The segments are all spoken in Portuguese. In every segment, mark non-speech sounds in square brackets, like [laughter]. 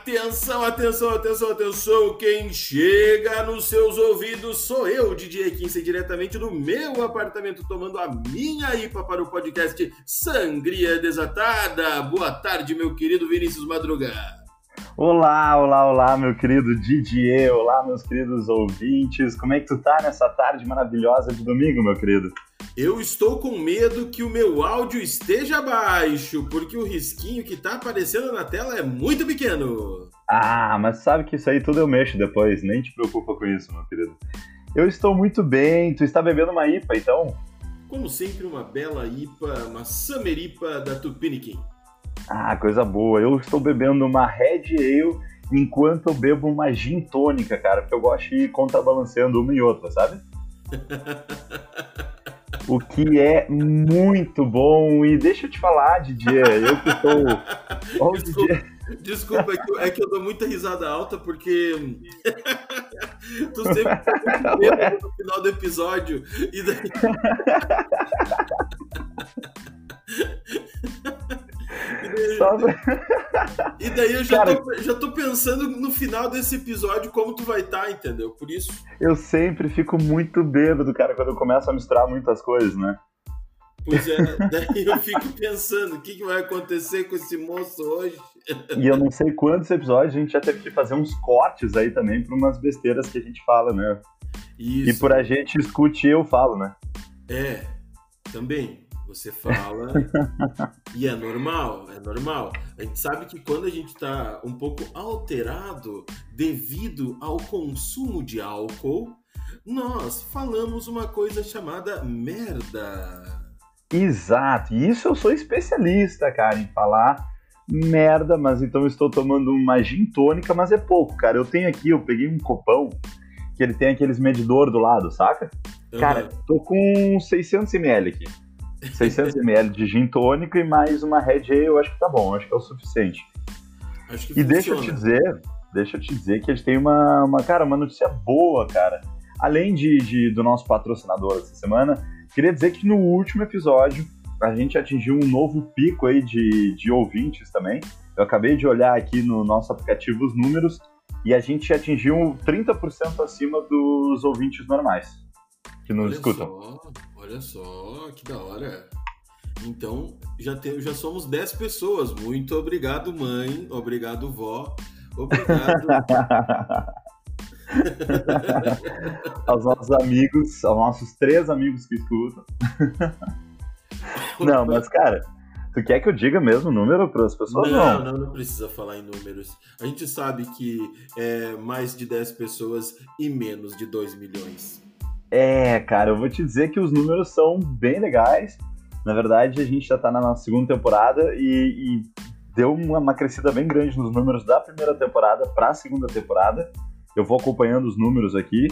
Atenção, atenção, atenção, atenção! Quem chega nos seus ouvidos sou eu, DJ Kinsey, diretamente do meu apartamento, tomando a minha IPA para o podcast Sangria Desatada. Boa tarde, meu querido Vinícius Madruga. Olá, olá, olá, meu querido Didier, olá, meus queridos ouvintes. Como é que tu tá nessa tarde maravilhosa de domingo, meu querido? Eu estou com medo que o meu áudio esteja baixo, porque o risquinho que tá aparecendo na tela é muito pequeno. Ah, mas sabe que isso aí tudo eu mexo depois, nem te preocupa com isso, meu querido. Eu estou muito bem, tu está bebendo uma IPA, então? Como sempre, uma bela IPA, uma Summer IPA da Tupiniquim. Ah, coisa boa. Eu estou bebendo uma Red Ale enquanto eu bebo uma gin tônica, cara, porque eu gosto de ir contrabalanceando uma e outra, sabe? [laughs] o que é muito bom. E deixa eu te falar, Didier, eu que estou. Oh, [laughs] desculpa, desculpa é, que eu, é, que eu, dou muita risada alta porque [laughs] tu sempre tá muito no final do episódio e daí. [laughs] [laughs] E daí eu já, Cara, tô, já tô pensando no final desse episódio como tu vai estar, tá, entendeu? Por isso. Eu sempre fico muito bêbado, cara, quando eu começo a misturar muitas coisas, né? Pois é, daí eu fico pensando, o que, que vai acontecer com esse moço hoje? E eu não sei quantos episódios a gente já teve que fazer uns cortes aí também para umas besteiras que a gente fala, né? Isso. E por a gente escute eu falo, né? É, também. Você fala [laughs] e é normal, é normal. A gente sabe que quando a gente está um pouco alterado devido ao consumo de álcool, nós falamos uma coisa chamada merda. Exato, e isso eu sou especialista, cara, em falar merda, mas então estou tomando uma gin tônica, mas é pouco, cara. Eu tenho aqui, eu peguei um copão que ele tem aqueles medidor do lado, saca? Uhum. Cara, tô com 600 ml aqui. 600 ml de gin tônica e mais uma Red Ale, eu acho que tá bom, acho que é o suficiente. E funciona. deixa eu te dizer, deixa eu te dizer que a gente tem uma, uma cara, uma notícia boa, cara. Além de, de do nosso patrocinador essa semana, queria dizer que no último episódio a gente atingiu um novo pico aí de, de ouvintes também. Eu acabei de olhar aqui no nosso aplicativo os números e a gente atingiu 30% acima dos ouvintes normais que nos olha escutam. Só, olha só, que da hora. Então, já, tem, já somos 10 pessoas. Muito obrigado, mãe. Obrigado, vó. Obrigado. [laughs] aos nossos amigos, aos nossos três amigos que escutam. não, mas cara, tu quer que eu diga mesmo o número para as pessoas? Não, não, não, precisa falar em números. A gente sabe que é mais de 10 pessoas e menos de 2 milhões. É, cara, eu vou te dizer que os números são bem legais. Na verdade, a gente já tá na nossa segunda temporada e, e deu uma, uma, crescida bem grande nos números da primeira temporada para a segunda temporada. Eu vou acompanhando os números aqui.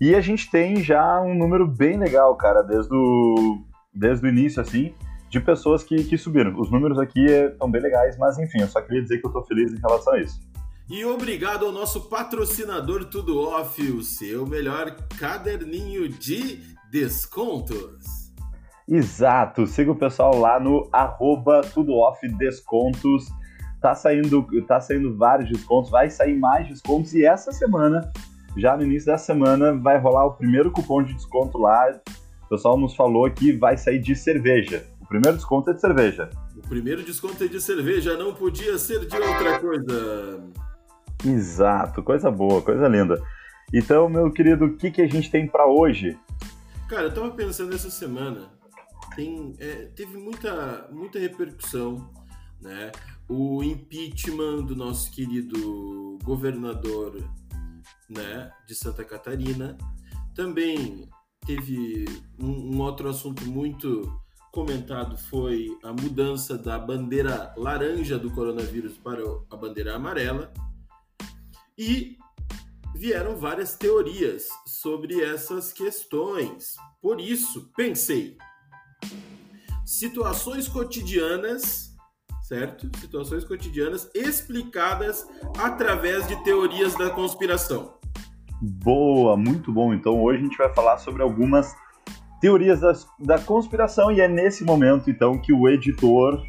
E a gente tem já um número bem legal, cara, desde o, desde o início, assim, de pessoas que, que subiram. Os números aqui estão bem legais, mas enfim, eu só queria dizer que eu tô feliz em relação a isso. E obrigado ao nosso patrocinador Tudo Off, o seu melhor caderninho de descontos. Exato, siga o pessoal lá no arroba Tudo Off Descontos. Tá saindo, tá saindo vários descontos, vai sair mais descontos e essa semana, já no início da semana, vai rolar o primeiro cupom de desconto lá. O pessoal nos falou que vai sair de cerveja. O primeiro desconto é de cerveja. O primeiro desconto é de cerveja, não podia ser de outra coisa. Exato, coisa boa, coisa linda. Então, meu querido, o que, que a gente tem para hoje? Cara, eu tava pensando essa semana, tem, é, teve muita, muita repercussão, né? O impeachment do nosso querido governador, né, de Santa Catarina. Também teve um, um outro assunto muito comentado foi a mudança da bandeira laranja do coronavírus para a bandeira amarela. E vieram várias teorias sobre essas questões. Por isso, pensei: situações cotidianas, certo? Situações cotidianas explicadas através de teorias da conspiração. Boa, muito bom. Então hoje a gente vai falar sobre algumas teorias das, da conspiração e é nesse momento então que o editor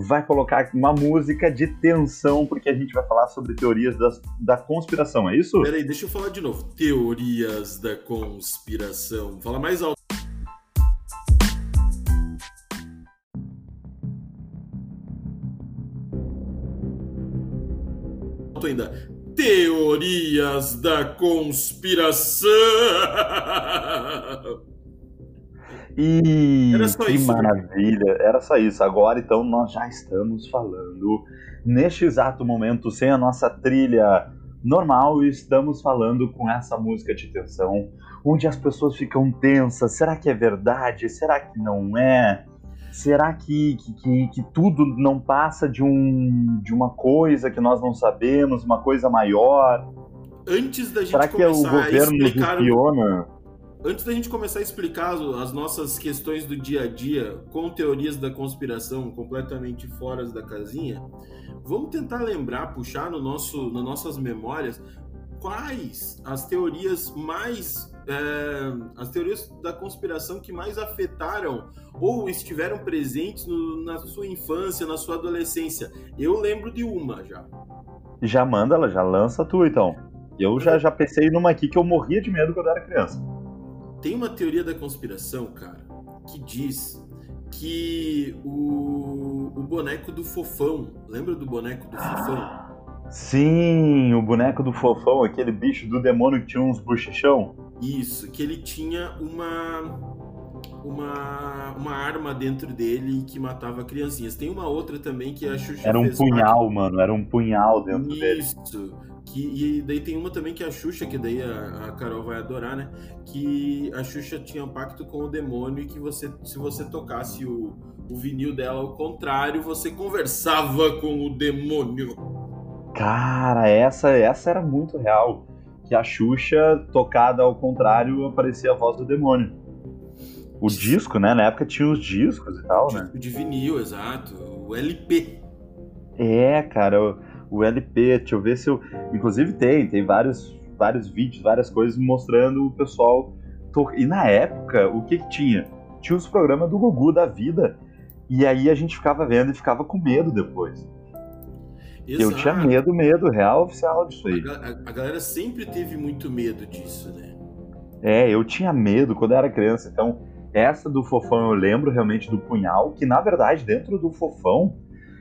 vai colocar uma música de tensão, porque a gente vai falar sobre teorias das, da conspiração, é isso? Peraí, deixa eu falar de novo. Teorias da conspiração. Fala mais alto. ainda. Teorias da conspiração. E Era só que isso, maravilha, né? era só isso. Agora então nós já estamos falando neste exato momento sem a nossa trilha normal e estamos falando com essa música de tensão, onde as pessoas ficam tensas. Será que é verdade? Será que não é? Será que, que, que, tudo não passa de, um, de uma coisa que nós não sabemos, uma coisa maior? Antes da gente Será que é o governo nos espiona? Antes da gente começar a explicar as nossas questões do dia a dia com teorias da conspiração completamente fora da casinha, vamos tentar lembrar, puxar no nosso, nas nossas memórias quais as teorias mais é, as teorias da conspiração que mais afetaram ou estiveram presentes no, na sua infância, na sua adolescência. Eu lembro de uma já. Já manda ela, já lança tu então. Eu já, já pensei numa aqui que eu morria de medo quando era criança. Tem uma teoria da conspiração, cara, que diz que o, o boneco do fofão, lembra do boneco do fofão? Sim, o boneco do fofão, aquele bicho do demônio que tinha uns bochechão. Isso, que ele tinha uma uma, uma arma dentro dele que matava criancinhas. Tem uma outra também que a Xuxa Era um punhal, mano, era um punhal dentro Isso. dele. Isso. Que, e daí tem uma também que é a Xuxa, que daí a, a, Carol vai adorar, né? Que a Xuxa tinha um pacto com o demônio e que você, se você tocasse o, o vinil dela ao contrário, você conversava com o demônio. Cara, essa, essa era muito real. Que a Xuxa, tocada ao contrário, aparecia a voz do demônio. O disco, né? Na época tinha os discos e tal, né? De vinil, exato. O LP. É, cara. Eu o LP, deixa eu ver se eu. Inclusive tem, tem vários, vários vídeos, várias coisas mostrando o pessoal. To... E na época, o que, que tinha? Tinha os programas do Gugu da vida. E aí a gente ficava vendo e ficava com medo depois. Exato. Eu tinha medo, medo, real oficial disso aí. A, a, a, galera sempre teve muito medo disso, né? É, eu tinha medo quando eu era criança. Então, essa do fofão eu lembro realmente do punhal, que na verdade, dentro do fofão,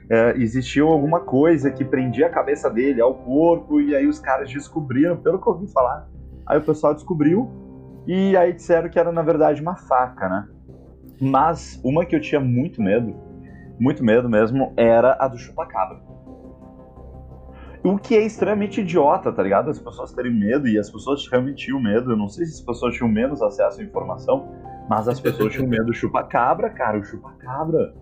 é, alguma coisa que prendia a cabeça dele ao corpo, e aí os caras descobriram, pelo que eu ouvi falar. Aí o pessoal descobriu, e aí disseram que era na verdade uma faca, né? Mas uma que eu tinha muito medo, muito medo mesmo, era a do chupacabra. O que é extremamente idiota, tá ligado? As pessoas terem medo e as pessoas realmente tinham medo. Eu não sei se as pessoas tinham menos acesso à informação, mas as pessoas tinham medo do chupacabra, cara. O chupacabra.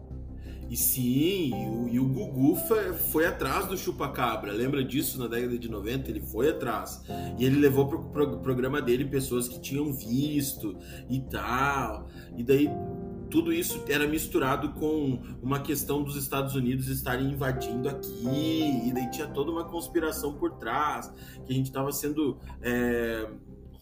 E sim, e o, e o Gugu foi, foi, atrás do Chupacabra. Lembra disso na década de 90? Ele foi atrás. E ele levou pro, pro programa dele pessoas que tinham visto e tal. E daí tudo isso era misturado com uma questão dos Estados Unidos estarem invadindo aqui. E daí tinha toda uma conspiração por trás. Que a gente estava sendo é,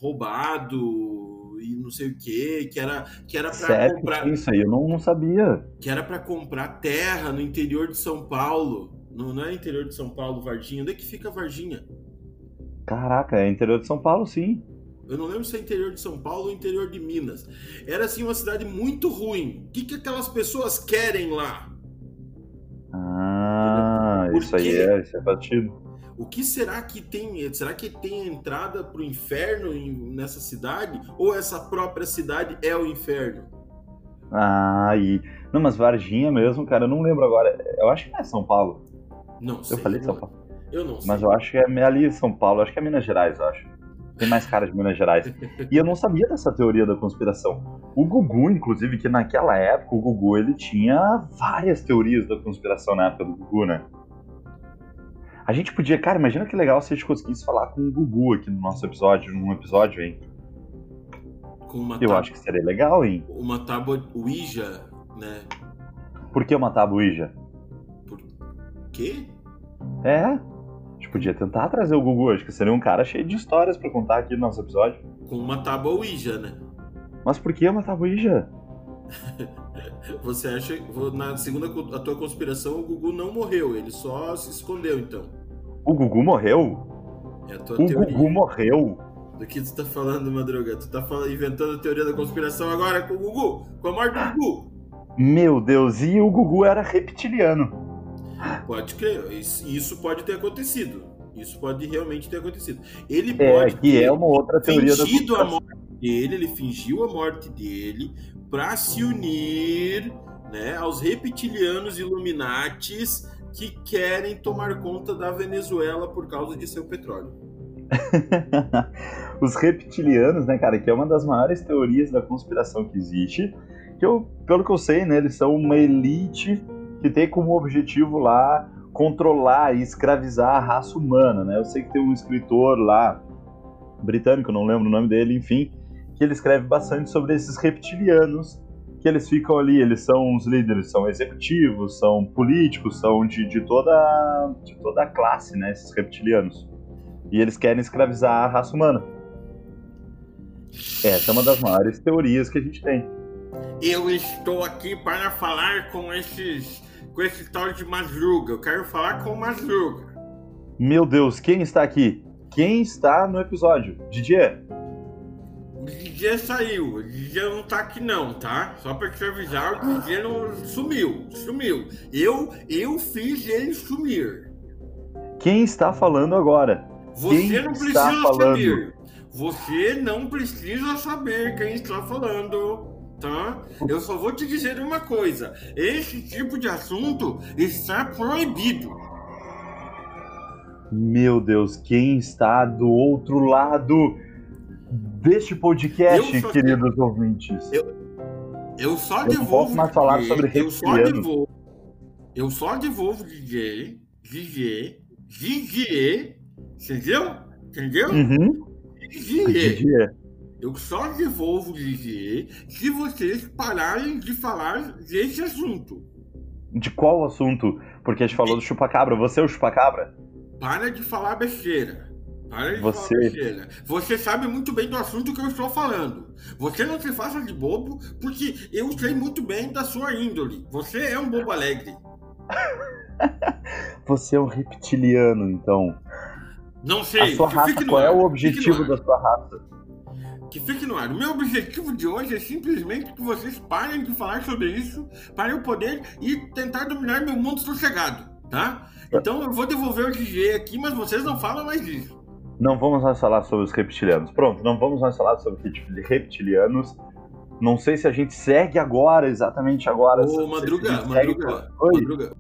roubado e não sei o que, que era que era para comprar isso aí eu não, não sabia. Que era para comprar terra no interior de São Paulo. Não, não é interior de São Paulo, Varginha. Onde é que fica Varginha? Caraca, é interior de São Paulo, sim. Eu não lembro se é interior de São Paulo ou interior de Minas. Era assim uma cidade muito ruim. O que, que aquelas pessoas querem lá? Ah, Porque isso aí é, isso é batido. O que será que tem? Será que tem entrada para o inferno nessa cidade? Ou essa própria cidade é o inferno? Ah, e. Não, mas Varginha mesmo, cara, eu não lembro agora. Eu acho que não é São Paulo. Não sei. Eu falei São Paulo. Eu não sei. Mas eu acho que é ali São Paulo, acho que é Minas Gerais, eu acho. Tem mais cara de Minas Gerais. [laughs] e eu não sabia dessa teoria da conspiração. O Gugu, inclusive, que naquela época, o Gugu, ele tinha várias teorias da conspiração na época do Gugu, né? A gente podia, cara, imagina que legal se a gente conseguisse falar com o Gugu aqui no nosso episódio, num episódio, hein? Com uma Eu acho que seria legal, hein? Uma tábua Ouija, né? Por que uma tábua Ouija? Por quê? É. A gente podia tentar trazer o Gugu, acho que seria um cara cheio de histórias para contar aqui no nosso episódio. Com uma tábua Ouija, né? Mas por que uma tábua Ouija? [laughs] Você acha na segunda a tua conspiração o Gugu não morreu, ele só se escondeu então. O Gugu morreu? É a tua o teoria. Gugu morreu? Do que tu tá falando, Madruga? Tu tá falando, inventando a teoria da conspiração agora com o Gugu? Com a morte do Gugu? Meu Deus, e o Gugu era reptiliano. Pode crer, isso pode ter acontecido. Isso pode realmente ter acontecido. Ele É, pode que ter é uma outra teoria da fingido a conspiração. morte dele, ele fingiu a morte dele para se unir né, aos reptilianos Illuminatis que querem tomar conta da Venezuela por causa de seu petróleo. [laughs] Os reptilianos, né, cara, que é uma das maiores teorias da conspiração que existe. Que eu, pelo que eu sei, né, eles são uma elite que tem como objetivo lá controlar e escravizar a raça humana, né? Eu sei que tem um escritor lá britânico, não lembro o nome dele, enfim, que ele escreve bastante sobre esses reptilianos que eles ficam ali, eles são os líderes, são executivos, são políticos, são de, de toda de toda a classe, né, esses reptilianos. E eles querem escravizar a raça humana. Essa é uma das maiores teorias que a gente tem. Eu estou aqui para falar com esses com esse tal de Madruga. Eu quero falar com o Madruga. Meu Deus, quem está aqui? Quem está no episódio? Didier? O DJ saiu, o DJ não tá aqui não, tá? Só pra te avisar, o DJ não sumiu, sumiu. Eu, eu fiz ele sumir. Quem está falando agora? Você Quem não precisa falando? saber. Você não precisa saber quem está falando, tá? Eu só vou te dizer uma coisa: esse tipo de assunto está proibido. Meu Deus, quem está do outro lado deste podcast, Eu só- queridos ouvintes? Eu só Eu não devolvo. posso mais falar sobre eu só devolvo. Eu só devolvo DJ, DJ, DJ, entendeu? Entendeu? Uhum. DJ. Eu só devolvo DJ se vocês pararem de falar desse assunto. De qual assunto? Porque a gente falou do chupacabra. Você é o chupacabra? Para de falar besteira. Para de Você-. Você sabe muito bem do assunto que eu estou falando. Você não se faça de bobo, porque eu sei muito bem da sua índole. Você é um bobo alegre. [laughs] Você é um reptiliano, então. Não sei. A sua raça, qual é ar, o que objetivo da sua raça? Que fique no ar. O meu objetivo de hoje é simplesmente que vocês parem de falar sobre isso para eu poder ir tentar dominar meu mundo sossegado, tá? Então eu vou devolver o DJ aqui, mas vocês não falam mais disso. Não vamos mais falar sobre os reptilianos. Pronto, não vamos mais falar sobre reptil- reptilianos. Não sei se a gente segue agora, exatamente agora. Ô, Madruga, gente segue- Madruga, Oi. Madruga.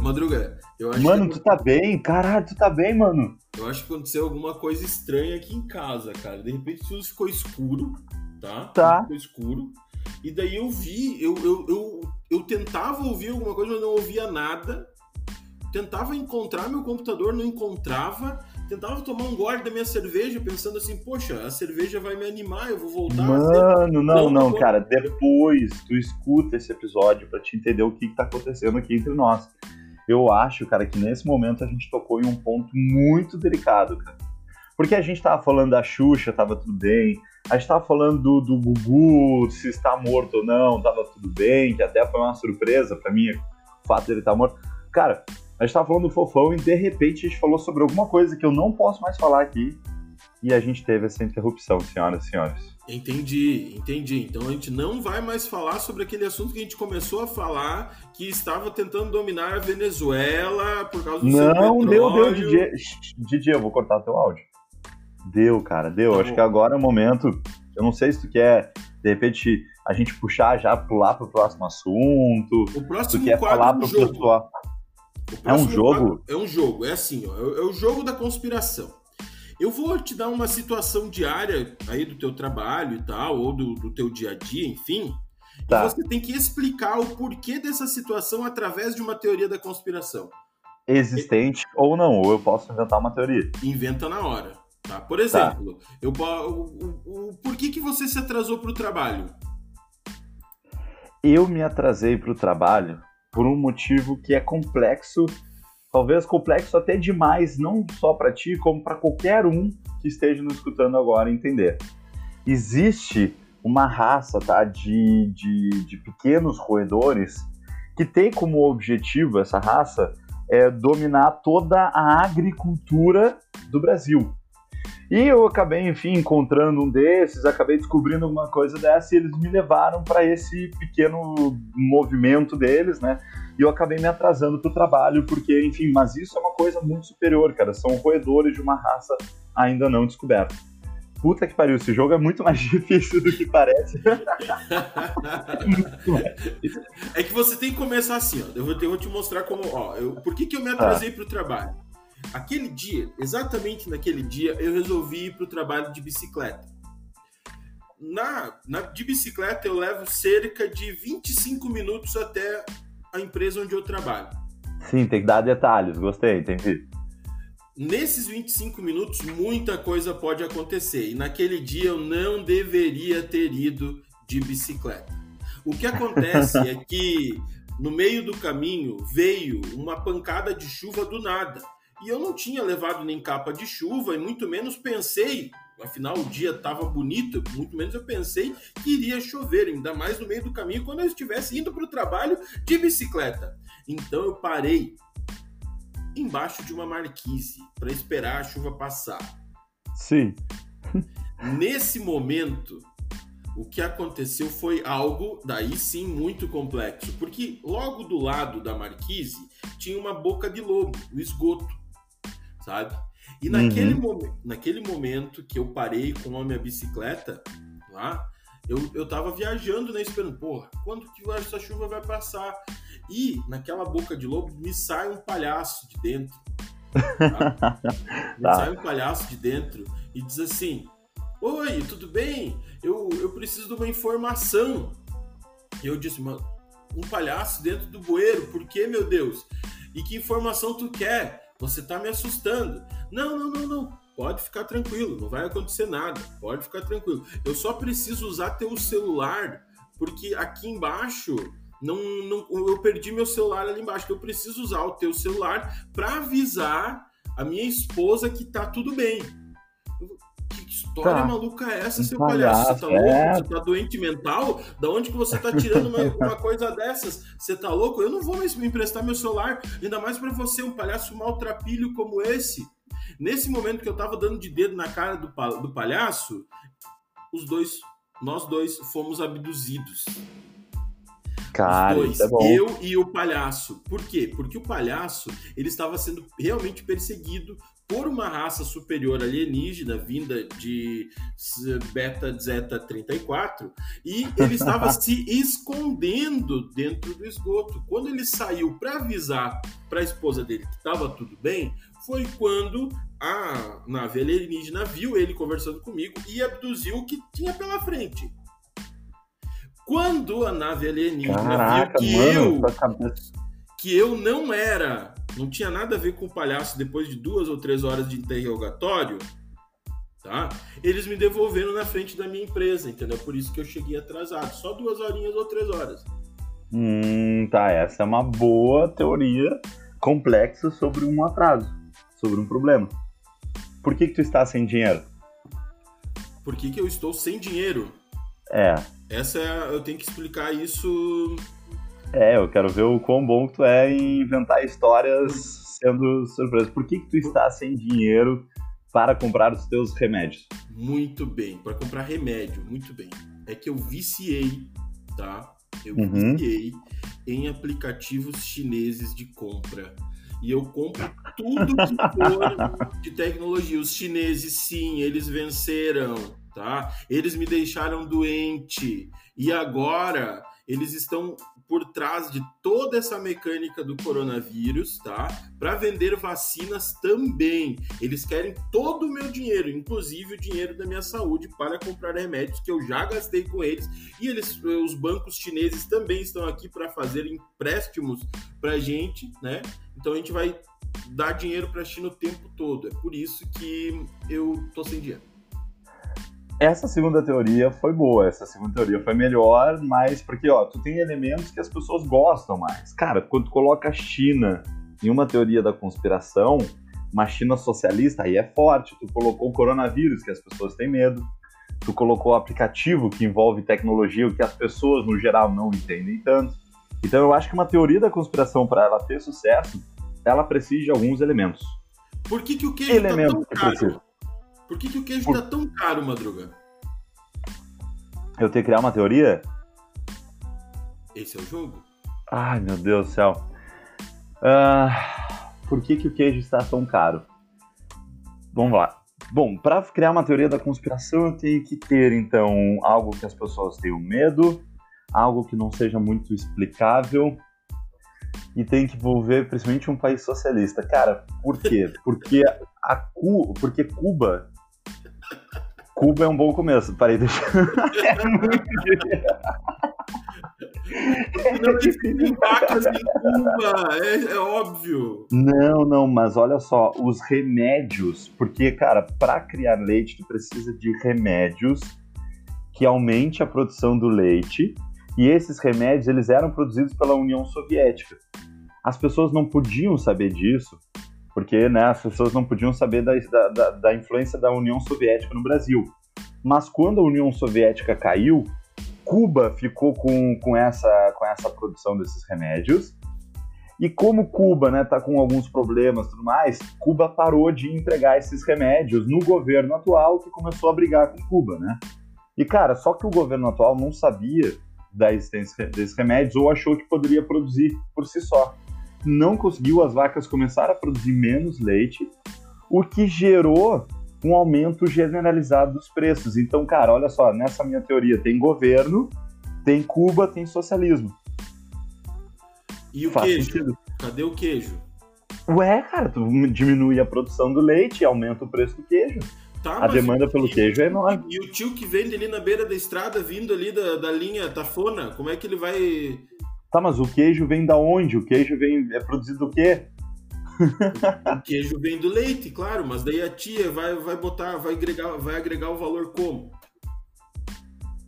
Madruga, eu acho, Mano, que, tu tá bem? Caralho, tu tá bem, mano? eu acho que aconteceu alguma coisa estranha aqui em casa, cara. De repente tudo ficou escuro, tá? Tá. Tudo Ficou escuro. E daí eu vi, eu, eu, eu, eu tentava ouvir alguma coisa, mas não ouvia nada. Tentava encontrar meu computador, não encontrava. Tentava tomar um gole da minha cerveja, pensando assim, poxa, a cerveja vai me animar, eu vou voltar Mano, não, Não, não, não. cara. Depois tu escuta esse episódio pra te entender o que, que tá acontecendo aqui entre nós. Eu acho, cara, que nesse momento a gente tocou em um ponto muito delicado, cara. Porque a gente tava falando da Xuxa, tava tudo bem. A gente tava falando do, do Gugu, se está morto ou não, tava tudo bem, que até foi uma surpresa pra mim o fato dele estar morto. Cara, a gente tava falando do fofão e de repente a gente falou sobre alguma coisa que eu não posso mais falar aqui. E a gente teve essa interrupção, senhoras e senhores. Entendi, entendi. Então a gente não vai mais falar sobre aquele assunto que a gente começou a falar, que estava tentando dominar a Venezuela por causa do seu Não, deu, petróleo. deu, DJ. Shh, DJ, eu vou cortar teu áudio. Deu, cara, deu. Tá Acho que agora é o momento. Eu não sei se tu quer, de repente, a gente puxar já, pular pro próximo assunto. O Se tu próximo quer quadro falar é um pro jogo. pessoal. É um próximo jogo? É um jogo, é assim, ó, é, é o jogo da conspiração. Eu vou te dar uma situação diária aí do teu trabalho e tal, ou do, do teu dia a dia, enfim. Tá. E você tem que explicar o porquê dessa situação através de uma teoria da conspiração. Existente ou não, ou eu posso inventar uma teoria. Inventa na hora. Tá? Por exemplo, eu, po- o, o, o por que, que você se atrasou para o trabalho? Eu me atrasei pro trabalho por um motivo que é complexo talvez complexo até demais, não só para ti, como para qualquer um que esteja nos escutando agora entender. Existe uma raça tá, de, de, de pequenos roedores que tem como objetivo essa raça é, dominar toda a agricultura do Brasil. E eu acabei, enfim, encontrando um desses, acabei descobrindo alguma coisa dessa e eles me levaram para esse pequeno movimento deles, né? E eu acabei me atrasando para o trabalho, porque, enfim, mas isso é uma coisa muito superior, cara. São roedores de uma raça ainda não descoberta. Puta que pariu, esse jogo é muito mais [laughs] difícil do que parece. é que você tem que começar assim, ó. Eu vou, eu vou te mostrar como, ó, eu, por que, que eu me atrasei ah. para o trabalho. Aquele dia, exatamente naquele dia, eu resolvi ir para o trabalho de bicicleta. Na, na, de bicicleta eu levo cerca de 25 minutos até a empresa onde eu trabalho. Sim, tem que dar detalhes, gostei, entendi. Nesses 25 minutos, muita coisa pode acontecer. E naquele dia eu não deveria ter ido de bicicleta. O que acontece [laughs] é que no meio do caminho veio uma pancada de chuva do nada. E eu não tinha levado nem capa de chuva e muito menos pensei, afinal o dia estava bonito, muito menos eu pensei que iria chover, ainda mais no meio do caminho quando eu estivesse indo para o trabalho de bicicleta. Então eu parei embaixo de uma marquise para esperar a chuva passar. Sim. [laughs] Nesse momento, o que aconteceu foi algo, daí sim, muito complexo, porque logo do lado da marquise tinha uma boca de lobo, o esgoto sabe? E naquele, uhum. naquele momento que eu parei com a minha bicicleta lá, eu, eu tava viajando, né? Esperando, porra, quando que essa chuva vai passar? E naquela boca de lobo me sai um palhaço de dentro. Tá? [laughs] me tá. sai um palhaço de dentro e diz assim: Oi, tudo bem? Eu, eu preciso de uma informação. E eu disse, mano, um palhaço dentro do bueiro, por que, meu Deus? E que informação tu quer? Você está me assustando. Não, não, não, não. Pode ficar tranquilo, não vai acontecer nada. Pode ficar tranquilo. Eu só preciso usar teu celular, porque aqui embaixo não, não, eu perdi meu celular ali embaixo. Eu preciso usar o teu celular para avisar a minha esposa que tá tudo bem história tá. maluca é essa, seu palhaço? Você tá louco? É... Você tá doente mental? Da onde que você tá tirando uma, [laughs] uma, coisa dessas? Você tá louco? Eu não vou mais me emprestar meu celular, ainda mais para você, um palhaço maltrapilho como esse. Nesse momento que eu tava dando de dedo na cara do, do palhaço, os dois, nós dois fomos abduzidos. Cara, Os dois, é eu e o palhaço. Por quê? Porque o palhaço ele estava sendo realmente perseguido por uma raça superior alienígena vinda de Beta Zeta 34 e ele estava [laughs] se escondendo dentro do esgoto. Quando ele saiu para avisar para a esposa dele que estava tudo bem, foi quando a nave alienígena viu ele conversando comigo e abduziu o que tinha pela frente. Quando a nave alienígena Caraca, viu que mano, eu que eu não era não tinha nada a ver com o palhaço depois de duas ou três horas de interrogatório, tá? Eles me devolveram na frente da minha empresa, entendeu? Por isso que eu cheguei atrasado, só duas horinhas ou três horas. Hum, tá, essa é uma boa teoria complexa sobre um atraso, sobre um problema. Por que que tu está sem dinheiro? Por que que eu estou sem dinheiro? É. Essa é, eu tenho que explicar isso é, eu quero ver o quão bom tu é em inventar histórias sendo surpresa. Por que, que tu está sem dinheiro para comprar os teus remédios? Muito bem, para comprar remédio, muito bem. É que eu viciei, tá? Eu uhum. viciei em aplicativos chineses de compra. E eu compro tudo que for de tecnologia. Os chineses, sim, eles venceram, tá? Eles me deixaram doente. E agora eles estão por trás de toda essa mecânica do coronavírus, tá? Para vender vacinas também. Eles querem todo o meu dinheiro, inclusive o dinheiro da minha saúde, para comprar remédios que eu já gastei com eles. E eles, os bancos chineses também estão aqui para fazer empréstimos para gente, né? Então a gente vai dar dinheiro para a China o tempo todo. É por isso que eu tô sem dinheiro. Essa segunda teoria foi boa, essa segunda teoria foi melhor, mas porque, ó, tu tem elementos que as pessoas gostam mais. Cara, quando tu coloca a China em uma teoria da conspiração, uma China socialista, aí é forte. Tu colocou o coronavírus, que as pessoas têm medo. Tu colocou o aplicativo que envolve tecnologia, o que as pessoas, no geral, não entendem tanto. Então eu acho que uma teoria da conspiração, para ela ter sucesso, ela precisa de alguns elementos. Por que, que o queijo elementos tá tão caro? Por que, que o queijo Por... tá tão caro, Madruga? Eu tenho que criar uma teoria? Esse é o jogo? Ai, meu Deus do céu. Uh, por que, que o queijo está tão caro? Vamos lá. Bom, para criar uma teoria da conspiração, eu tenho que ter, então, algo que as pessoas tenham medo, algo que não seja muito explicável e tem que envolver principalmente um país socialista. Cara, por quê? [laughs] Porque, a Cu... Porque Cuba. Cuba é um bom começo. Parei, deixa. é muito. Não existem vacas em Cuba, é, é, óbvio. Não, não, mas olha só, os remédios, porque, cara, para criar leite, tu precisa de remédios que aumente a produção do leite, e esses remédios, eles eram produzidos pela União Soviética. As pessoas não podiam saber disso, porque né, as pessoas não podiam saber da, da, da influência da União Soviética no Brasil. Mas quando a União Soviética caiu, Cuba ficou com, com, essa, com essa produção desses remédios. E como Cuba está né, tá com alguns problemas e tudo mais, Cuba parou de entregar esses remédios no governo atual que começou a brigar com Cuba, né? E cara, só que o governo atual não sabia da existência desses remédios ou achou que poderia produzir por si só. Não conseguiu, as vacas começaram a produzir menos leite, o que gerou um aumento generalizado dos preços. Então, cara, olha só, nessa minha teoria tem governo, tem Cuba, tem socialismo. E o Faz queijo? Sentido. Cadê o queijo? Ué, cara, tu diminui a produção do leite e aumenta o preço do queijo. Tá, a demanda pelo queijo é enorme. E o tio que vende ali na beira da estrada, vindo ali da, da linha Tafona, como é que ele vai. Tá, mas o queijo vem da onde? O queijo vem. É produzido do quê? o queijo vem do leite, claro, mas daí a tia vai, vai botar, vai agregar, vai agregar o valor como?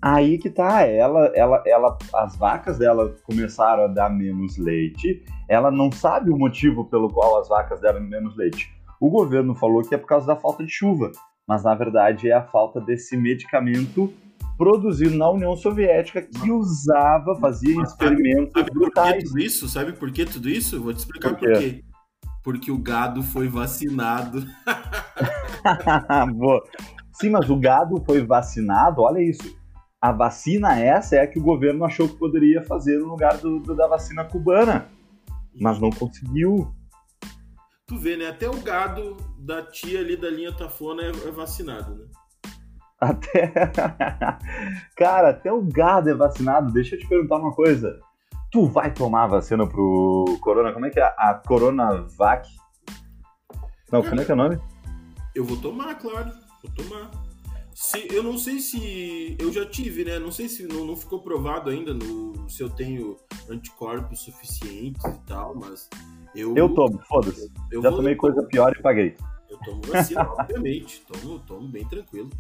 Aí que tá, ela, ela, ela, as vacas dela começaram a dar menos leite. Ela não sabe o motivo pelo qual as vacas deram menos leite. O governo falou que é por causa da falta de chuva, mas na verdade é a falta desse medicamento produzido na União Soviética que usava, fazia experimentos sabe, sabe brutais. Por que tudo isso? Sabe por que tudo isso? Vou te explicar por quê. Por quê porque o gado foi vacinado. [laughs] Boa. Sim, mas o gado foi vacinado, olha isso. A vacina essa é a que o governo achou que poderia fazer no lugar do, do, da vacina cubana, mas não conseguiu. Tu vê, né? Até o gado da tia ali da linha Tafona é, é vacinado, né? Até. [laughs] Cara, até o gado é vacinado. Deixa eu te perguntar uma coisa tu vai tomar a vacina pro Corona? Como é que é? A Coronavac? Não, como é que é o nome? Eu vou tomar, claro. Vou tomar. Se, eu não sei se. Eu já tive, né? Não sei se não, não ficou provado ainda no, se eu tenho anticorpos suficientes e tal, mas. Eu, eu tomo, foda-se. Já tomei coisa pior e paguei. Eu tomo vacina, [laughs] obviamente. Tomo, tomo bem tranquilo.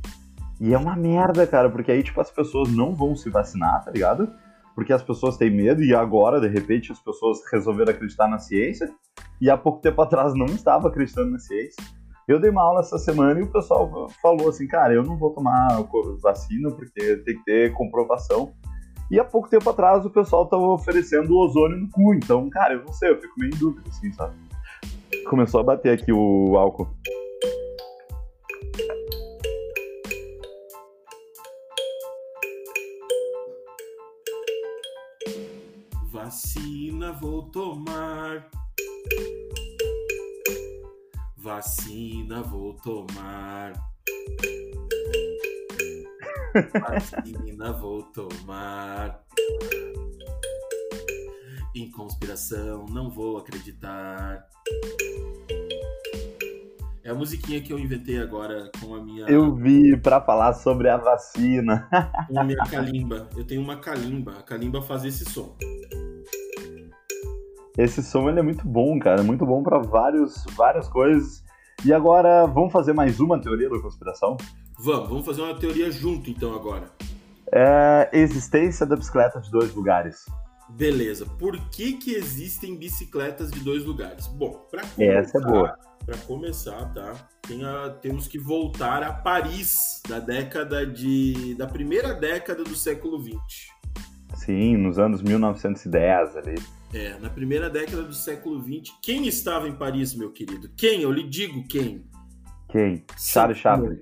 E é uma merda, cara, porque aí, tipo, as pessoas não vão se vacinar, tá ligado? porque as pessoas têm medo e agora, de repente, as pessoas resolveram acreditar na ciência e há pouco tempo atrás não estava acreditando na ciência. Eu dei uma aula essa semana e o pessoal falou assim, cara, eu não vou tomar vacina porque tem que ter comprovação. E há pouco tempo atrás o pessoal estava oferecendo ozônio no cu, então, cara, eu não sei, eu fico meio em dúvida, assim, sabe? Começou a bater aqui o álcool. Vacina vou tomar. Vacina vou tomar. Vacina vou tomar. Em conspiração não vou acreditar. É a musiquinha que eu inventei agora com a minha. Eu vi para falar sobre a vacina. Com a minha calimba. Eu tenho uma calimba. A calimba faz esse som. Esse som ele é muito bom, cara, muito bom para vários várias coisas. E agora, vamos fazer mais uma teoria da conspiração? Vamos, vamos fazer uma teoria junto então agora. É existência da bicicleta de dois lugares. Beleza. Por que que existem bicicletas de dois lugares? Bom, para Essa é boa. Para começar, tá? A, temos que voltar a Paris da década de da primeira década do século 20. Sim, nos anos 1910 ali. É, na primeira década do século 20. Quem estava em Paris, meu querido? Quem? Eu lhe digo quem. Quem? Charles Chaplin.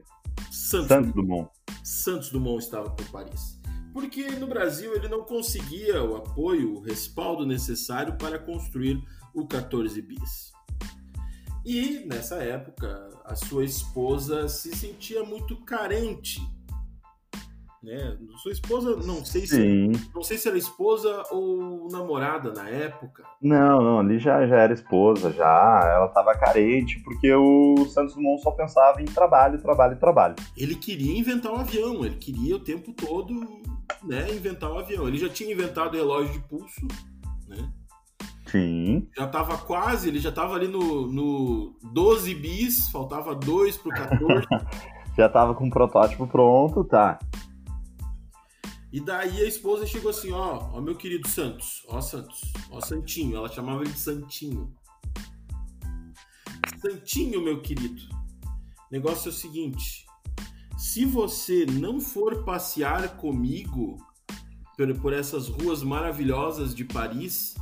Santos, Santos Dumont. Santos Dumont estava por Paris. Porque no Brasil ele não conseguia o apoio, o respaldo necessário para construir o 14 bis. E nessa época a sua esposa se sentia muito carente. Né? Sua esposa, não sei se não sei se era esposa ou namorada na época. Não, não, ali já, já era esposa, já. Ela estava carente porque o Santos Dumont só pensava em trabalho, trabalho, trabalho. Ele queria inventar um avião, ele queria o tempo todo, né, inventar um avião. Ele já tinha inventado o relógio de pulso, né? Sim. Já estava quase, ele já estava ali no, no 12 bis, faltava 2 pro 14. [laughs] já estava com o protótipo pronto, tá. E daí a esposa chegou assim, ó, ó meu querido Santos, ó Santos, ó Santinho, ela chamava ele de Santinho. Santinho, meu querido, negócio é o seguinte, se você não for passear comigo por, por essas ruas maravilhosas de Paris,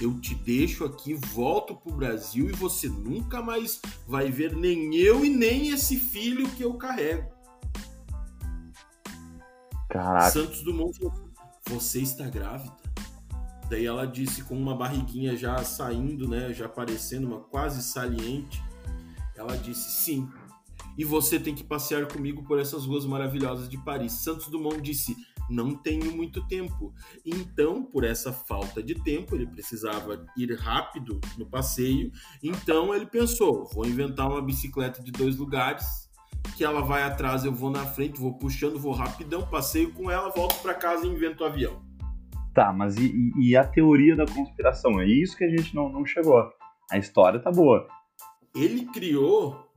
eu te deixo aqui, volto pro Brasil e você nunca mais vai ver nem eu e nem esse filho que eu carrego. Caraca. Santos Dumont falou: Você está grávida? Daí ela disse com uma barriguinha já saindo, né, já aparecendo, uma quase saliente. Ela disse: Sim. E você tem que passear comigo por essas ruas maravilhosas de Paris. Santos Dumont disse: não tenho muito tempo. Então, por essa falta de tempo, ele precisava ir rápido no passeio. Então, ele pensou: vou inventar uma bicicleta de dois lugares, que ela vai atrás, eu vou na frente, vou puxando, vou rapidão, passeio com ela, volto para casa e invento o avião. Tá, mas e, e, a teoria da conspiração? É isso que a gente não, não chegou. A história tá boa. Ele criou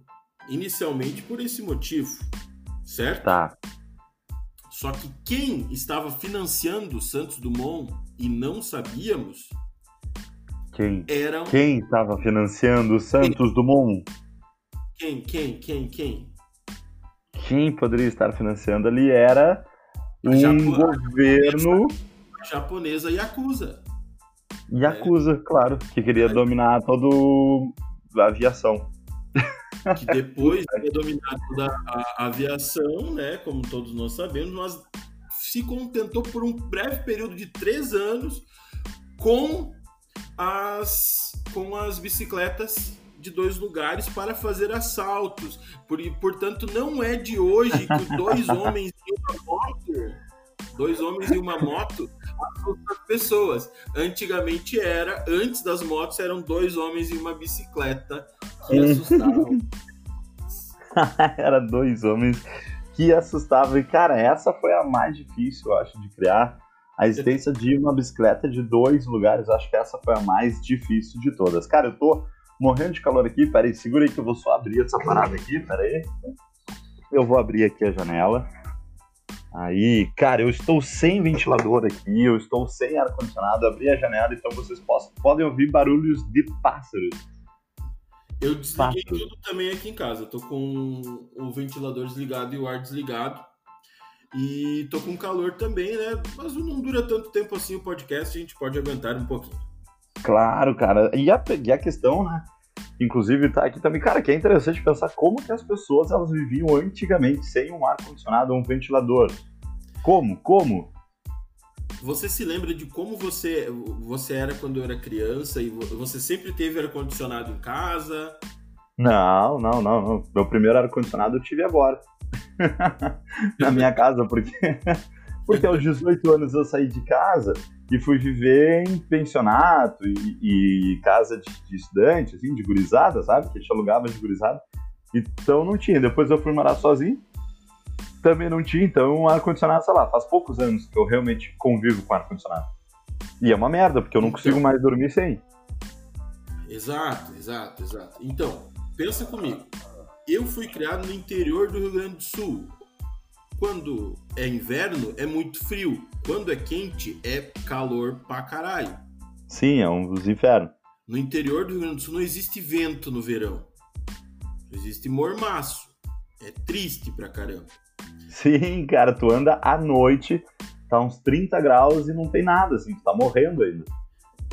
inicialmente por esse motivo, certo? Tá. Só que quem estava financiando Santos Dumont e não sabíamos quem eram quem estava financiando Santos quem? Dumont? Quem, quem, quem, quem? Quem poderia estar financiando ali era um governo a japonesa Yakuza. Yakuza, é. claro, que queria é. dominar todo a aviação que depois de dominar toda a aviação, né, como todos nós sabemos, mas se contentou por um breve período de três anos com as, com as bicicletas de dois lugares para fazer assaltos. Por, portanto, não é de hoje que dois [laughs] homens e uma moto, dois homens e uma moto assustam as pessoas. Antigamente era, antes das motos, eram dois homens e uma bicicleta que assustavam. [laughs] Era dois homens que assustavam. E, cara, essa foi a mais difícil, eu acho, de criar. A existência de uma bicicleta de dois lugares, eu acho que essa foi a mais difícil de todas. Cara, eu tô morrendo de calor aqui, peraí, segura aí que eu vou só abrir essa parada aqui, peraí. Eu vou abrir aqui a janela. Aí, cara, eu estou sem ventilador aqui, eu estou sem ar-condicionado, abri a janela, então vocês possam, podem ouvir barulhos de pássaros. Eu desliguei Fato. tudo também aqui em casa. tô com o ventilador desligado e o ar desligado. E tô com calor também, né? Mas não dura tanto tempo assim o podcast, a gente pode aguentar um pouquinho. Claro, cara. E a, e a questão, né? Inclusive, tá aqui também, cara, que é interessante pensar como que as pessoas elas viviam antigamente sem um ar-condicionado ou um ventilador. Como? Como? Você se lembra de como você, você era quando era criança e você sempre teve ar-condicionado em casa? Não, não, não, não. Meu primeiro ar-condicionado eu tive agora. [laughs] Na minha casa, porque, porque aos 18 anos eu saí de casa e fui viver em pensionato e, e casa de, de, estudante, assim, de gurizada, sabe? Que a gente alugava de gurizada. Então não tinha. Depois eu fui morar sozinho também não tinha, então ar-condicionado, sei lá, faz poucos anos que eu realmente convivo com ar-condicionado. E é uma merda, porque eu não então, consigo mais dormir sem. Exato, exato, exato. Então, pensa comigo. Eu fui criado no interior do Rio Grande do Sul. Quando é inverno é muito frio, quando é quente é calor pra caralho. Sim, é um dos infernos. No interior do Rio Grande do Sul não existe vento no verão. Existe mormaço. É triste pra caramba. Sim, cara, tu anda à noite, tá uns 30 graus e não tem nada, assim, tu tá morrendo ainda.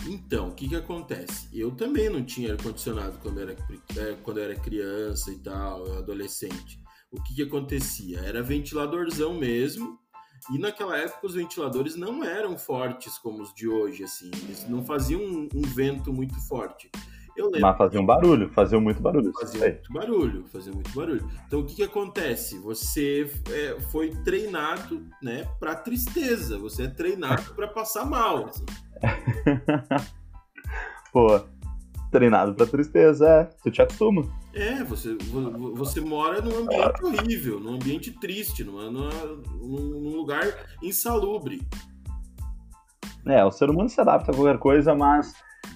Então, o que que acontece? Eu também não tinha ar-condicionado quando, era, é, quando eu era criança e tal, adolescente. O que que acontecia? Era ventiladorzão mesmo, e naquela época os ventiladores não eram fortes como os de hoje, assim. Eles não faziam um, um vento muito forte. Eu lembro. Mas faziam barulho, faziam muito barulho. Faziam muito barulho, faziam muito barulho. Então o que, que acontece? Você é, foi treinado, né, para tristeza. Você é treinado para passar mal. Assim. [laughs] Pô, treinado para tristeza, é. Você te acostuma. É, você, você mora num ambiente horrível, num ambiente triste, numa, numa, num lugar insalubre. É, o ser humano se adapta a qualquer coisa, mas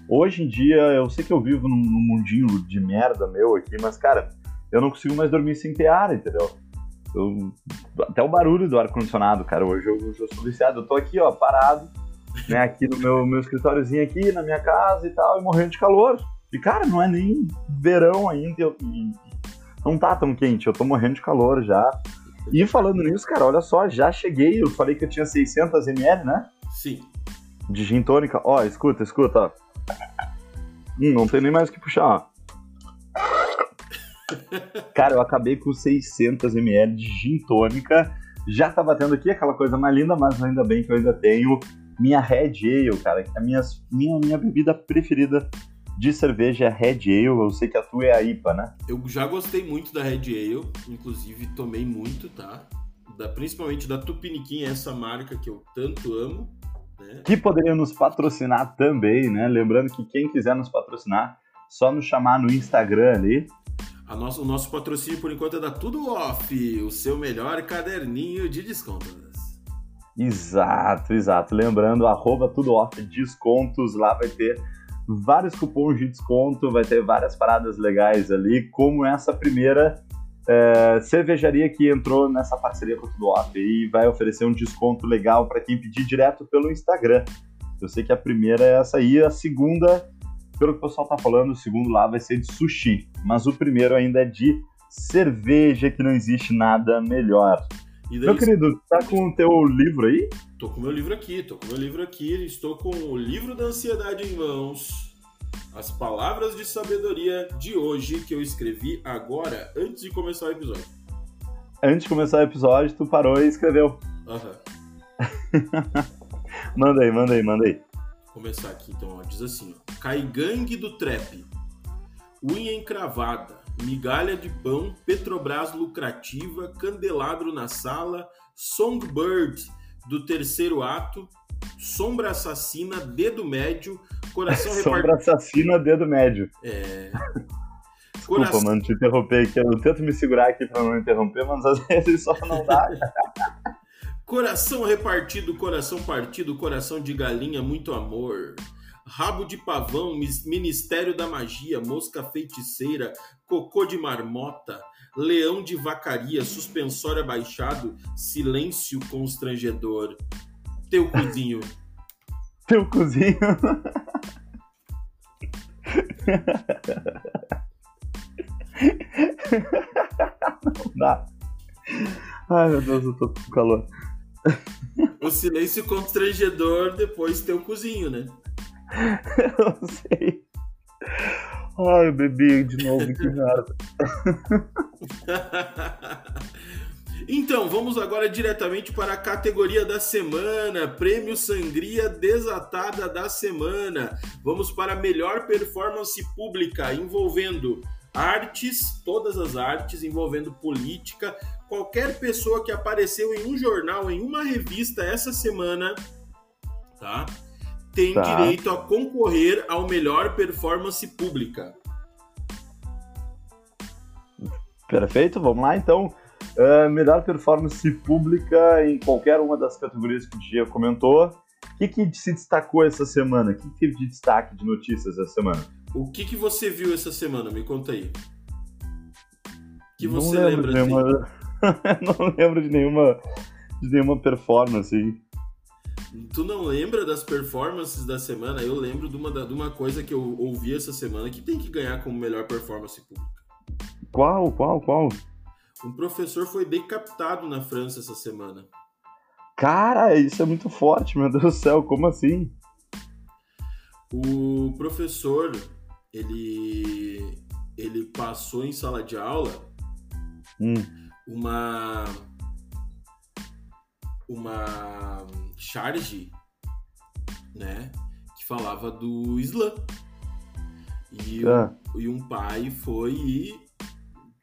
hoje em dia eu sei que eu vivo num, num mundinho de merda meu aqui, mas cara, eu não consigo mais dormir sem ter ar, entendeu? Eu, até o barulho do ar-condicionado, cara, hoje eu, eu sou viciado. Eu tô aqui, ó, parado, né, aqui no meu, meu escritóriozinho aqui, na minha casa e tal, e morrendo de calor. E, cara, não é nem verão ainda eu, e não tá tão quente, eu tô morrendo de calor já. E falando nisso, cara, olha só, já cheguei, eu falei que eu tinha 600 ml, né? Sim. De gin tônica. Ó, escuta, escuta, ó. Hum, não tem nem mais o que puxar, ó. [laughs] Cara, eu acabei com 600 ml de gin tônica. Já tá batendo aqui aquela coisa mais linda, mas ainda bem que eu ainda tenho minha Red Ale, cara. A minha, minha, minha bebida preferida de cerveja é Red Ale. Eu sei que a tua é a IPA, né? Eu já gostei muito da Red Ale, inclusive tomei muito, tá? Da, principalmente da Tupiniquim, essa marca que eu tanto amo. Né? Que poderia nos patrocinar também, né? Lembrando que quem quiser nos patrocinar, só nos chamar no Instagram ali. Nosso, o nosso patrocínio, por enquanto, é da Tudo Off, o seu melhor caderninho de descontos. Exato, exato. Lembrando, arroba Tudo Off Descontos, lá vai ter vários cupons de desconto, vai ter várias paradas legais ali, como essa primeira é, cervejaria que entrou nessa parceria com o Tudo Off e vai oferecer um desconto legal para quem pedir direto pelo Instagram. Eu sei que a primeira é essa aí, a segunda, pelo que o pessoal tá falando, o segundo lá vai ser de sushi, mas o primeiro ainda é de cerveja, que não existe nada melhor. Daí, meu querido, tá com o teu livro aí? Tô com o meu livro aqui, tô com o meu livro aqui, estou com o livro da ansiedade em mãos. As palavras de sabedoria de hoje que eu escrevi agora, antes de começar o episódio. Antes de começar o episódio, tu parou e escreveu. Aham. [laughs] manda aí, manda aí, manda aí. Vou começar aqui então, ó. diz assim: ó. Caigangue do trap, unha encravada, migalha de pão, Petrobras lucrativa, candelabro na sala, Songbird do terceiro ato, sombra assassina, dedo médio, coração [laughs] repartido. Sombra assassina, dedo médio. É. Desculpa, coração... mano, te interromper aqui. Eu tento me segurar aqui pra não interromper, mas às [laughs] vezes só não dá. coração repartido, coração partido, coração de galinha, muito amor. Rabo de pavão, ministério da magia, mosca feiticeira, cocô de marmota, leão de vacaria, suspensório abaixado, silêncio constrangedor. Teu cozinho. [laughs] Teu cozinho. [laughs] Não dá. Ai meu Deus, eu tô com calor. O silêncio constrangedor, depois teu cozinho, né? Não sei. Ai, eu bebi de novo, que merda. [laughs] Então, vamos agora diretamente para a categoria da semana, Prêmio Sangria Desatada da Semana. Vamos para a melhor performance pública envolvendo artes, todas as artes, envolvendo política. Qualquer pessoa que apareceu em um jornal, em uma revista essa semana, tá? Tem tá. direito a concorrer ao melhor performance pública. Perfeito, vamos lá então. Uh, melhor performance pública em qualquer uma das categorias que o Gia comentou. O que, que se destacou essa semana? O que, que teve de destaque de notícias essa semana? O que, que você viu essa semana? Me conta aí. O que você lembra? lembra, assim? [laughs] não lembro de nenhuma, de nenhuma performance. Tu não lembra das performances da semana? Eu lembro de uma, de uma coisa que eu ouvi essa semana que tem que ganhar como melhor performance pública. Qual, qual, qual? Um professor foi decapitado na França essa semana. Cara, isso é muito forte, meu Deus do céu, como assim? O professor, ele, ele passou em sala de aula hum. uma uma charge, né, que falava do Islã. E, ah. e um pai foi e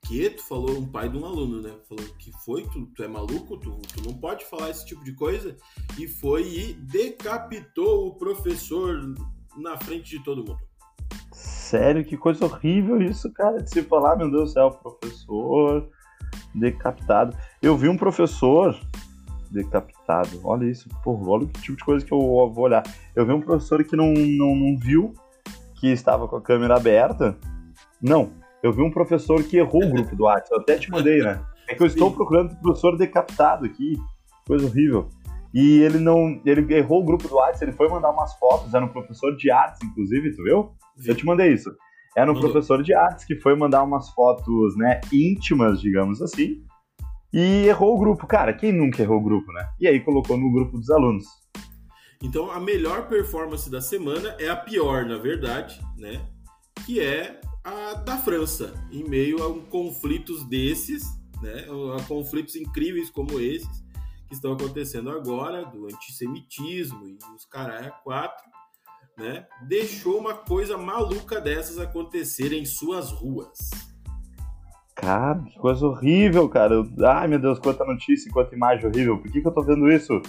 que tu falou um pai de um aluno, né? Falou que foi, tu, tu é maluco, tu, tu não pode falar esse tipo de coisa. E foi e decapitou o professor na frente de todo mundo. Sério, que coisa horrível isso, cara, de se falar, meu Deus do céu, professor decapitado. Eu vi um professor decapitado, olha isso, porra, olha que tipo de coisa que eu vou olhar. Eu vi um professor que não, não, não viu que estava com a câmera aberta. Não, eu vi um professor que errou o grupo do WhatsApp, eu até te mandei, né? É que eu estou procurando o professor decapitado aqui, coisa horrível. E ele não. Ele errou o grupo do WhatsApp, ele foi mandar umas fotos, era um professor de artes, inclusive, tu viu? Eu te mandei isso. Era um Mandou. professor de artes que foi mandar umas fotos, né, íntimas, digamos assim, e errou o grupo. Cara, quem nunca errou o grupo, né? E aí colocou no grupo dos alunos. Então, a melhor performance da semana é a pior, na verdade, né? Que é a da França, em meio a conflitos desses, né? A conflitos incríveis como esses que estão acontecendo agora, do antissemitismo e os caralho quatro, né? Deixou uma coisa maluca dessas acontecer em suas ruas. Cara, que coisa horrível, cara. Ai, meu Deus, quanta notícia, quanta imagem horrível. Por que, que eu tô vendo isso?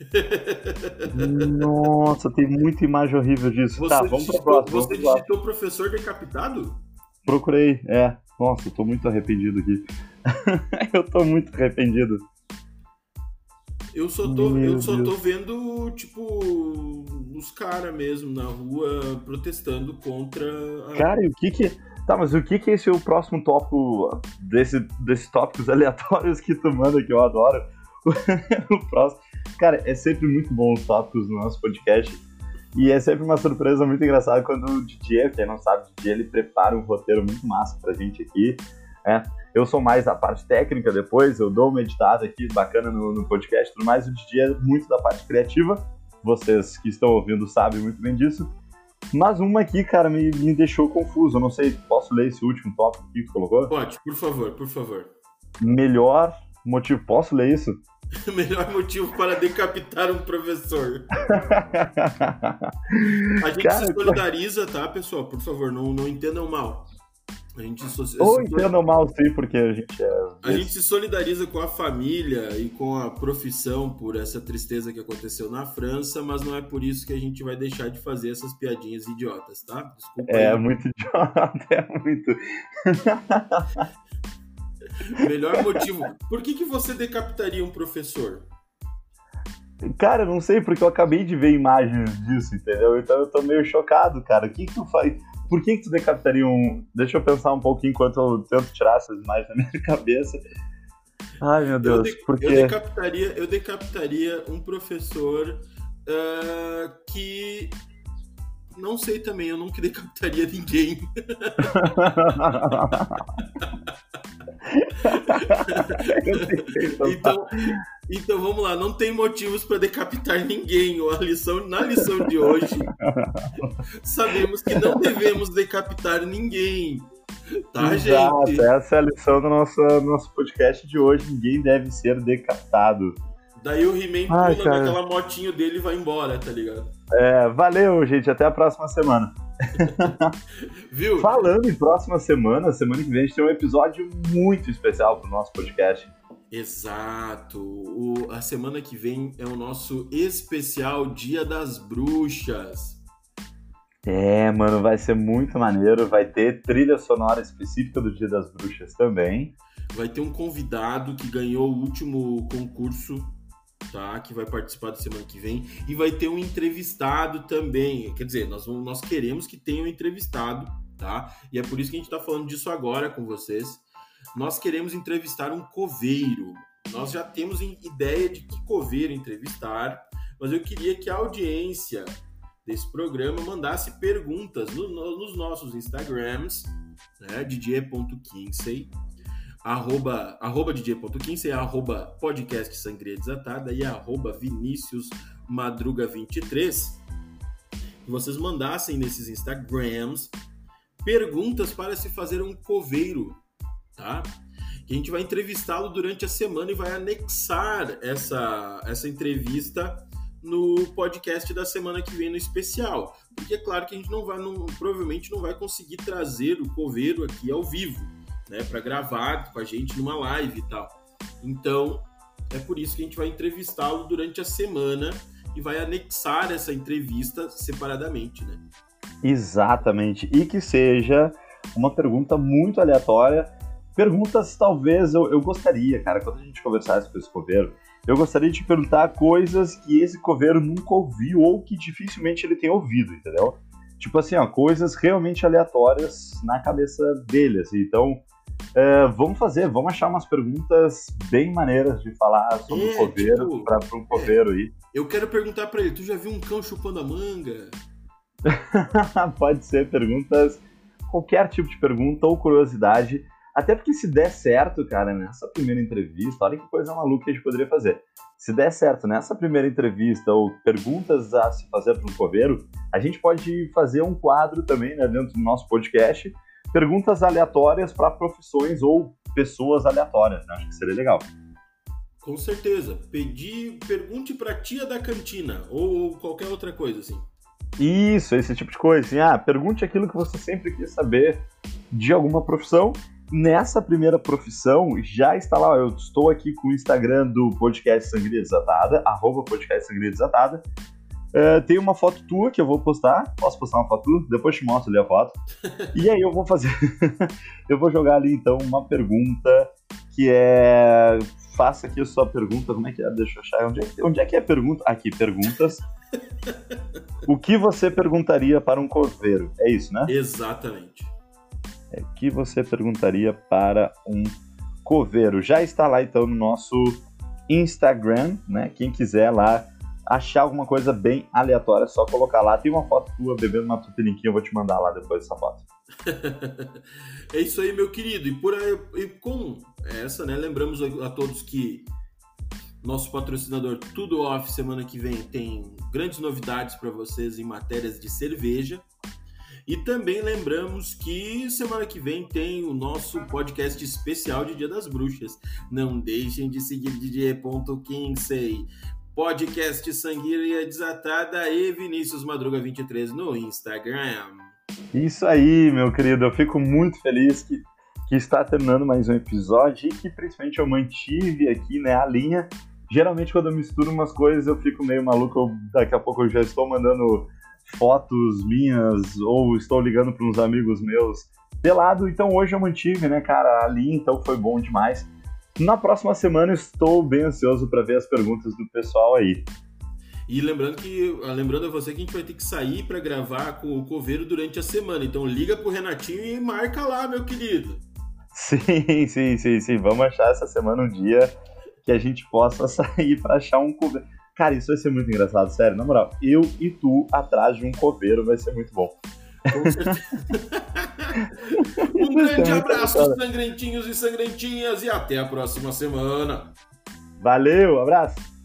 [laughs] Nossa, tem muita imagem horrível disso. Você tá, vamos digitou, pra próxima. Você digitou professor decapitado? Procurei, é. Nossa, eu tô muito arrependido aqui. [laughs] eu tô muito arrependido. Eu só tô, eu só tô vendo, tipo, os caras mesmo na rua protestando contra. A... Cara, e o que que. Tá, mas o que que é esse o próximo tópico desse, desses tópicos [laughs] aleatórios que tu manda, que eu adoro? [laughs] o próximo. Cara, é sempre muito bom os tópicos no nosso podcast. E é sempre uma surpresa muito engraçada quando o DJ, quem não sabe, o DJ ele prepara um roteiro muito massa pra gente aqui. É, eu sou mais a parte técnica depois, eu dou uma editada aqui bacana no, no podcast, tudo mais. O DJ é muito da parte criativa. Vocês que estão ouvindo sabem muito bem disso. Mas uma aqui, cara, me, me deixou confuso. Eu não sei, posso ler esse último tópico que colocou? Pode, por favor, por favor. Melhor motivo. Posso ler isso? [laughs] Melhor motivo para decapitar um professor. [laughs] A gente cara, se solidariza, tá, pessoal? Por favor, não, não entendam mal. A gente se, Ou entendam mal, sim, porque a gente é. A gente se solidariza com a família e com a profissão por essa tristeza que aconteceu na França, mas não é por isso que a gente vai deixar de fazer essas piadinhas idiotas, tá? Desculpa. É aí. muito [laughs] idiota, é muito. Melhor motivo. Por que, que você decapitaria um professor? Cara, não sei, porque eu acabei de ver imagens disso, entendeu? Então eu tô meio chocado, cara. O que que tu faz? Por que que tu decapitaria um... Deixa eu pensar um pouquinho enquanto eu tento tirar essas imagens da minha [laughs] cabeça. Ai, meu Deus, eu de... porque... Eu decapitaria, eu decapitaria um professor uh, que... Não sei também, eu nunca [laughs] decapitaria ninguém. [laughs] [laughs] então, então vamos lá, não tem motivos para decapitar ninguém. A lição, na lição de hoje, [laughs] sabemos que não devemos decapitar ninguém. Tá, Exato, gente? Essa é a lição do nosso, nosso podcast de hoje. Ninguém deve ser decapitado. Daí o He-Man pula cara. naquela motinho dele e vai embora, tá ligado? É, valeu, gente. Até a próxima semana. [laughs] Viu? Falando em próxima semana, semana que vem a gente tem um episódio muito especial pro nosso podcast. Exato. O, a semana que vem é o nosso especial Dia das Bruxas. É, mano, vai ser muito maneiro. Vai ter trilha sonora específica do Dia das Bruxas também. Vai ter um convidado que ganhou o último concurso tá? Que vai participar da semana que vem. E vai ter um entrevistado também. Quer dizer, nós, vamos, nós queremos que tenha um entrevistado, tá? E é por isso que a gente está falando disso agora com vocês. nós queremos entrevistar um coveiro. Nós já temos ideia de que coveiro entrevistar, mas eu queria que a audiência desse programa mandasse perguntas no, no, nos nossos Instagrams, né, DJ.Kinsey, arroba, arroba DJ.Kinsey, arroba podcast Sangria Desatada e arroba Vinícius Madruga 23, que vocês mandassem nesses Instagrams perguntas para se fazer um coveiro, tá? Que a gente vai entrevistá-lo durante a semana e vai anexar essa, essa entrevista no podcast da semana que vem no especial. Porque é claro que a gente não vai, não, provavelmente não vai conseguir trazer o coveiro aqui ao vivo, né, para gravar com a gente numa live e tal. Então, é por isso que a gente vai entrevistá-lo durante a semana e vai anexar essa entrevista separadamente, né? Exatamente. E que seja uma pergunta muito aleatória. Perguntas, talvez, eu, eu gostaria, cara, quando a gente conversasse com esse coveiro, eu gostaria de perguntar coisas que esse coveiro nunca ouviu ou que dificilmente ele tem ouvido, entendeu? Tipo assim, ó, coisas realmente aleatórias na cabeça dele, assim. Então, é, vamos fazer, vamos achar umas perguntas bem maneiras de falar sobre é, o coveiro, tipo, para um coveiro é, aí. Eu quero perguntar para ele, tu já viu um cão chupando a manga? [laughs] Pode ser perguntas, qualquer tipo de pergunta ou curiosidade. Até porque se der certo, cara, nessa primeira entrevista, olha que coisa maluca que a gente poderia fazer. Se der certo nessa primeira entrevista ou perguntas a se fazer para um coveiro, a gente pode fazer um quadro também né, dentro do nosso podcast, perguntas aleatórias para profissões ou pessoas aleatórias. Né? Acho que seria legal. Com certeza. Pedir, pergunte para tia da cantina ou qualquer outra coisa assim. Isso, esse tipo de coisa. Assim, ah, pergunte aquilo que você sempre quis saber de alguma profissão. Nessa primeira profissão, já está lá, eu estou aqui com o Instagram do Podcast Sangria Desatada, arroba Podcast Sangria Desatada. Uh, tem uma foto tua que eu vou postar. Posso postar uma foto tua? Depois te mostro ali a foto. e aí eu vou fazer. [laughs] eu vou jogar ali então uma pergunta que é. Faça aqui a sua pergunta. Como é que é? Deixa eu achar. Onde é, onde é que é a pergunta? Aqui, perguntas o que você perguntaria para um coveiro? É isso, né? Exatamente. É, o que você perguntaria para um coveiro? Já está lá então no nosso Instagram, né? Quem quiser lá achar alguma coisa bem aleatória, é só colocar lá. Tem uma foto tua bebendo uma tupiniquinha, eu vou te mandar lá depois essa foto. [laughs] é isso aí, meu querido. E por e com essa, né? Lembramos a todos que nosso patrocinador Tudo Off semana que vem tem grandes novidades para vocês em matérias de cerveja. E também lembramos que semana que vem tem o nosso podcast especial de Dia das Bruxas. Não deixem de seguir DJ.Kinsey, podcast Sanguíria Desatada e Vinícius Madruga 23 no Instagram. Isso aí, meu querido. Eu fico muito feliz que, que está terminando mais um episódio e que principalmente eu mantive aqui né, a linha Geralmente, quando eu misturo umas coisas, eu fico meio maluco. Eu, daqui a pouco eu já estou mandando fotos minhas ou estou ligando para uns amigos meus pelado. Então, hoje eu mantive, né, cara, ali, então foi bom demais. Na próxima semana, estou bem ansioso para ver as perguntas do pessoal aí. E lembrando que lembrando a você que a gente vai ter que sair para gravar com o Coveiro durante a semana. Então liga pro Renatinho e marca lá, meu querido. Sim, sim, sim, sim. Vamos achar essa semana um dia que a gente possa [laughs] sair para achar um coveiro. Cara, isso vai ser muito engraçado, sério, na moral. Eu e tu atrás de um coveiro vai ser muito bom. [laughs] um grande abraço, sangrentinhos e sangrentinhas, e até a próxima semana. Valeu, abraço.